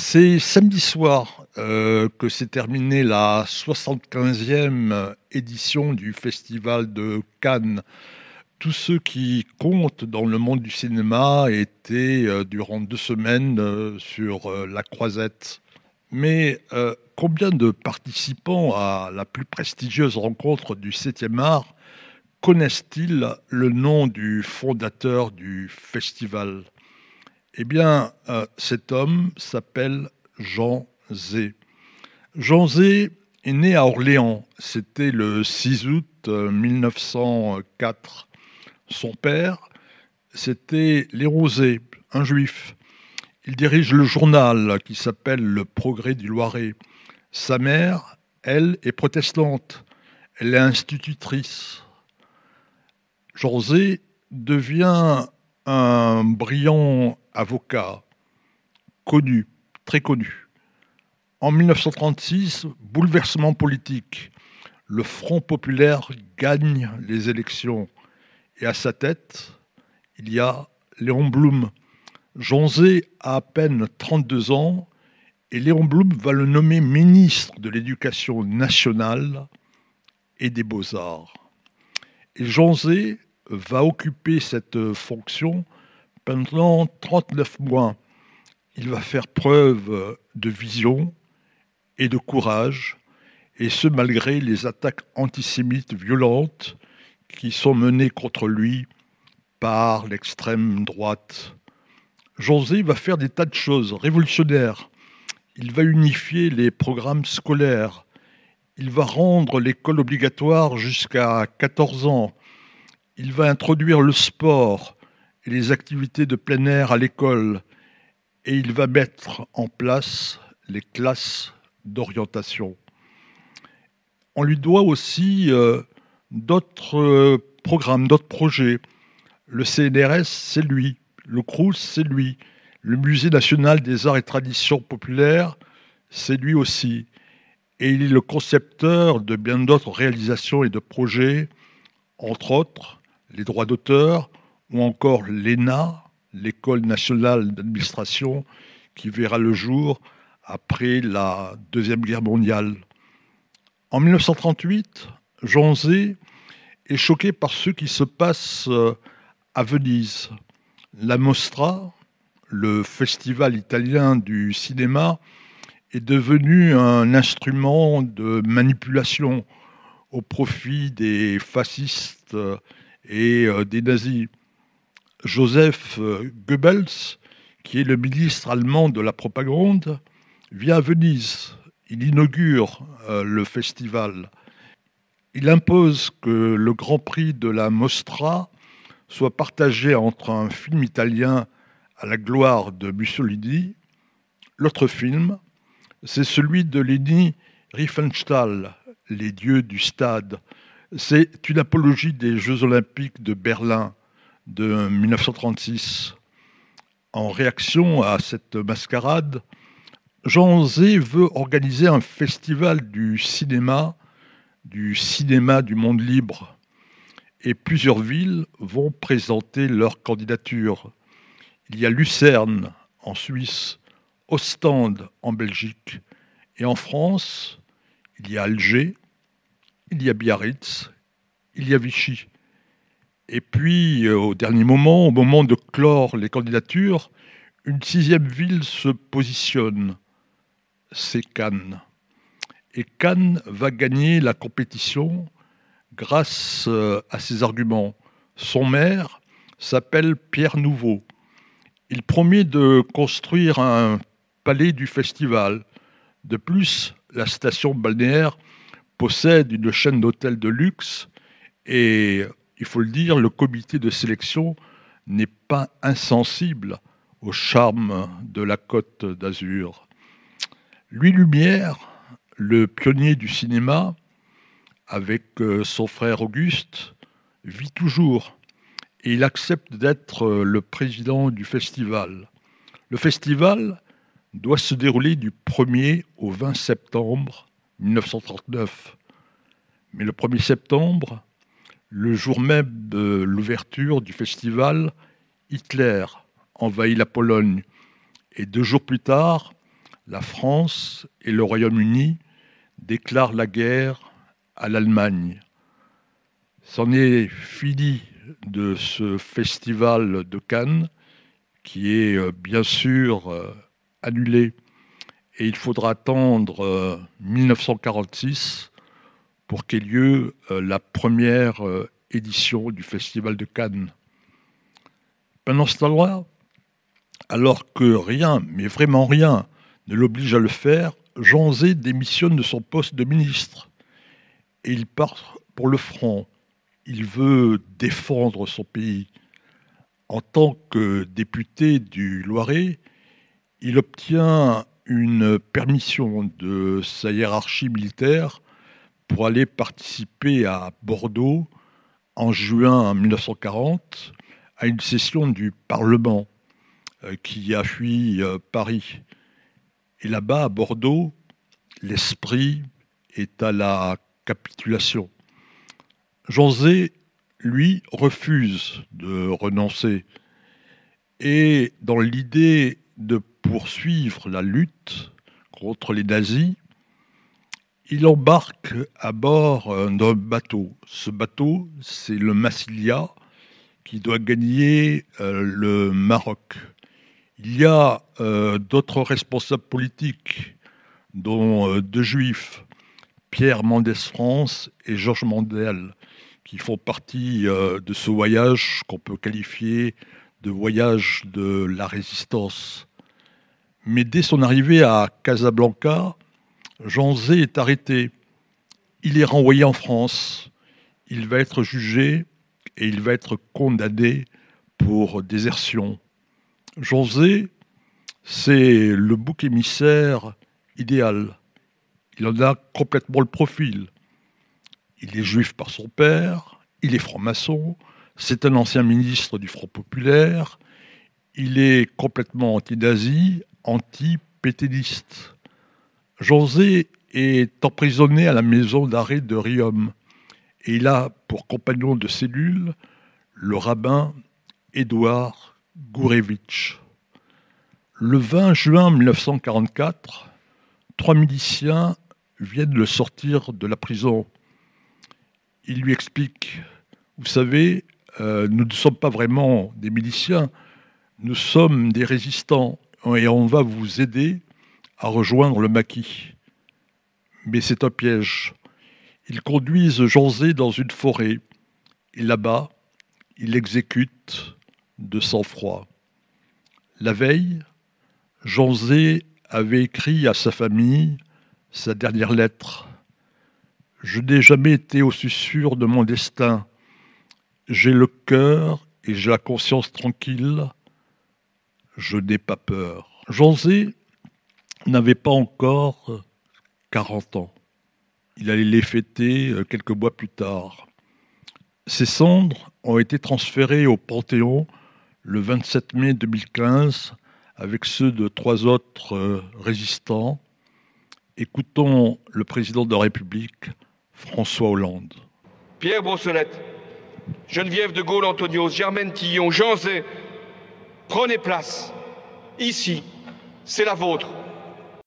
C'est samedi soir euh, que s'est terminée la 75e édition du Festival de Cannes. Tous ceux qui comptent dans le monde du cinéma étaient euh, durant deux semaines euh, sur la croisette. Mais combien de participants à la plus prestigieuse rencontre du 7e art connaissent-ils le nom du fondateur du festival? Eh bien, euh, cet homme s'appelle Jean Zé. Jean Zé est né à Orléans, c'était le 6 août 1904. Euh, Son père, c'était Léon Zé, un juif. Il dirige le journal qui s'appelle Le Progrès du Loiret. Sa mère, elle, est protestante. Elle est institutrice. Zé devient un brillant avocat, connu, très connu. En 1936, bouleversement politique. Le Front populaire gagne les élections. Et à sa tête, il y a Léon Blum. Zé a à peine 32 ans et Léon Blum va le nommer ministre de l'Éducation nationale et des Beaux-Arts. Et Zé va occuper cette fonction pendant 39 mois. Il va faire preuve de vision et de courage, et ce malgré les attaques antisémites violentes qui sont menées contre lui par l'extrême droite. José va faire des tas de choses révolutionnaires. Il va unifier les programmes scolaires. Il va rendre l'école obligatoire jusqu'à 14 ans il va introduire le sport et les activités de plein air à l'école et il va mettre en place les classes d'orientation. On lui doit aussi euh, d'autres euh, programmes, d'autres projets. Le CNRS, c'est lui. Le CRUS, c'est lui. Le Musée national des arts et traditions populaires, c'est lui aussi. Et il est le concepteur de bien d'autres réalisations et de projets, entre autres les droits d'auteur, ou encore l'ENA, l'École nationale d'administration, qui verra le jour après la Deuxième Guerre mondiale. En 1938, Jean Zé est choqué par ce qui se passe euh, à Venise. La Mostra, le festival italien du cinéma, est devenu un instrument de manipulation au profit des fascistes et euh, des nazis. Joseph euh, Goebbels, qui est le ministre allemand de la propagande, vient à Venise. Il inaugure euh, le festival. Il impose que le Grand Prix de la Mostra soit partagé entre un film italien à la gloire de Mussolini. L'autre film, c'est celui de Leni Riefenstahl, Les dieux du stade, c'est une apologie des Jeux olympiques de Berlin de 1936. En réaction à cette mascarade, Jean Zé veut organiser un festival du cinéma, du cinéma du monde libre. Et plusieurs villes vont présenter leur candidature. Il y a Lucerne en Suisse, Ostende en Belgique et en France, il y a Alger, il y a Biarritz, il y a Vichy. Et puis, euh, au dernier moment, au moment de clore les candidatures, une sixième ville se positionne, c'est Cannes. Et Cannes va gagner la compétition grâce euh, à ses arguments. Son maire s'appelle Pierre Nouveau. Il promet de construire un palais du festival. De plus, la station balnéaire possède une chaîne d'hôtels de luxe et, il faut le dire, le comité de sélection n'est pas insensible au charme de la côte d'Azur. Louis Lumière, le pionnier du cinéma, avec euh, son frère Auguste, vit toujours et il accepte d'être euh, le président du festival. Le festival doit se dérouler du 1er au 20 septembre 1939. Mais le 1er septembre, le jour même de l'ouverture du festival, Hitler envahit la Pologne. Et deux jours plus tard, la France et le Royaume-Uni déclarent la guerre à l'Allemagne. C'en est fini de ce festival de Cannes qui est euh, bien sûr euh, annulé et il faudra attendre 1946 euh, pour qu'ait lieu la première édition du festival de Cannes. Pendant ce temps-là, alors que rien, mais vraiment rien, ne l'oblige à le faire, Jean Zé démissionne de son poste de ministre et il part pour le front. Il veut défendre son pays. En tant que député du Loiret, il obtient une permission de sa hiérarchie militaire pour aller participer à Bordeaux en juin 1940 à une session du Parlement euh, qui a fui euh, Paris. Et là-bas, à Bordeaux, l'esprit est à la capitulation. Zé, lui, refuse de renoncer. Et dans l'idée de poursuivre la lutte contre les nazis, il embarque à bord d'un bateau. Ce bateau, c'est le Massilia qui doit gagner euh, le Maroc. Il y a euh, d'autres responsables politiques, dont euh, deux juifs, Pierre Mendès France et Georges Mandel, qui font partie de ce voyage qu'on peut qualifier de voyage de la résistance. Mais dès son arrivée à Casablanca, Jean Zé est arrêté. Il est renvoyé en France. Il va être jugé et il va être condamné pour désertion. Jean Zé, c'est le bouc émissaire idéal. Il en a complètement le profil. Il est juif par son père, il est franc-maçon, c'est un ancien ministre du Front populaire, il est complètement anti-nazi, anti-péténiste. José est emprisonné à la maison d'arrêt de Riom et il a pour compagnon de cellule le rabbin Édouard Gourevitch. Le 20 juin 1944, trois miliciens viennent le sortir de la prison. Ils lui expliquent, vous savez, euh, nous ne sommes pas vraiment des miliciens, nous sommes des résistants et on va vous aider à rejoindre le maquis. Mais c'est un piège. Ils conduisent Zé dans une forêt. Et là-bas, il exécute de sang-froid. La veille, Zé avait écrit à sa famille sa dernière lettre. Je n'ai jamais été aussi sûr de mon destin. J'ai le cœur et j'ai la conscience tranquille. Je n'ai pas peur. Zé n'avait pas encore 40 ans. Il allait les fêter euh, quelques mois plus tard. Ses cendres ont été transférées au Panthéon le 27 mai 2015 avec ceux de trois autres euh, résistants. Écoutons le président de la République, François Hollande. Pierre Brossolette, Geneviève de Gaulle, Antonios, Germaine Tillon, Jean Zay, prenez place. Ici, c'est la vôtre.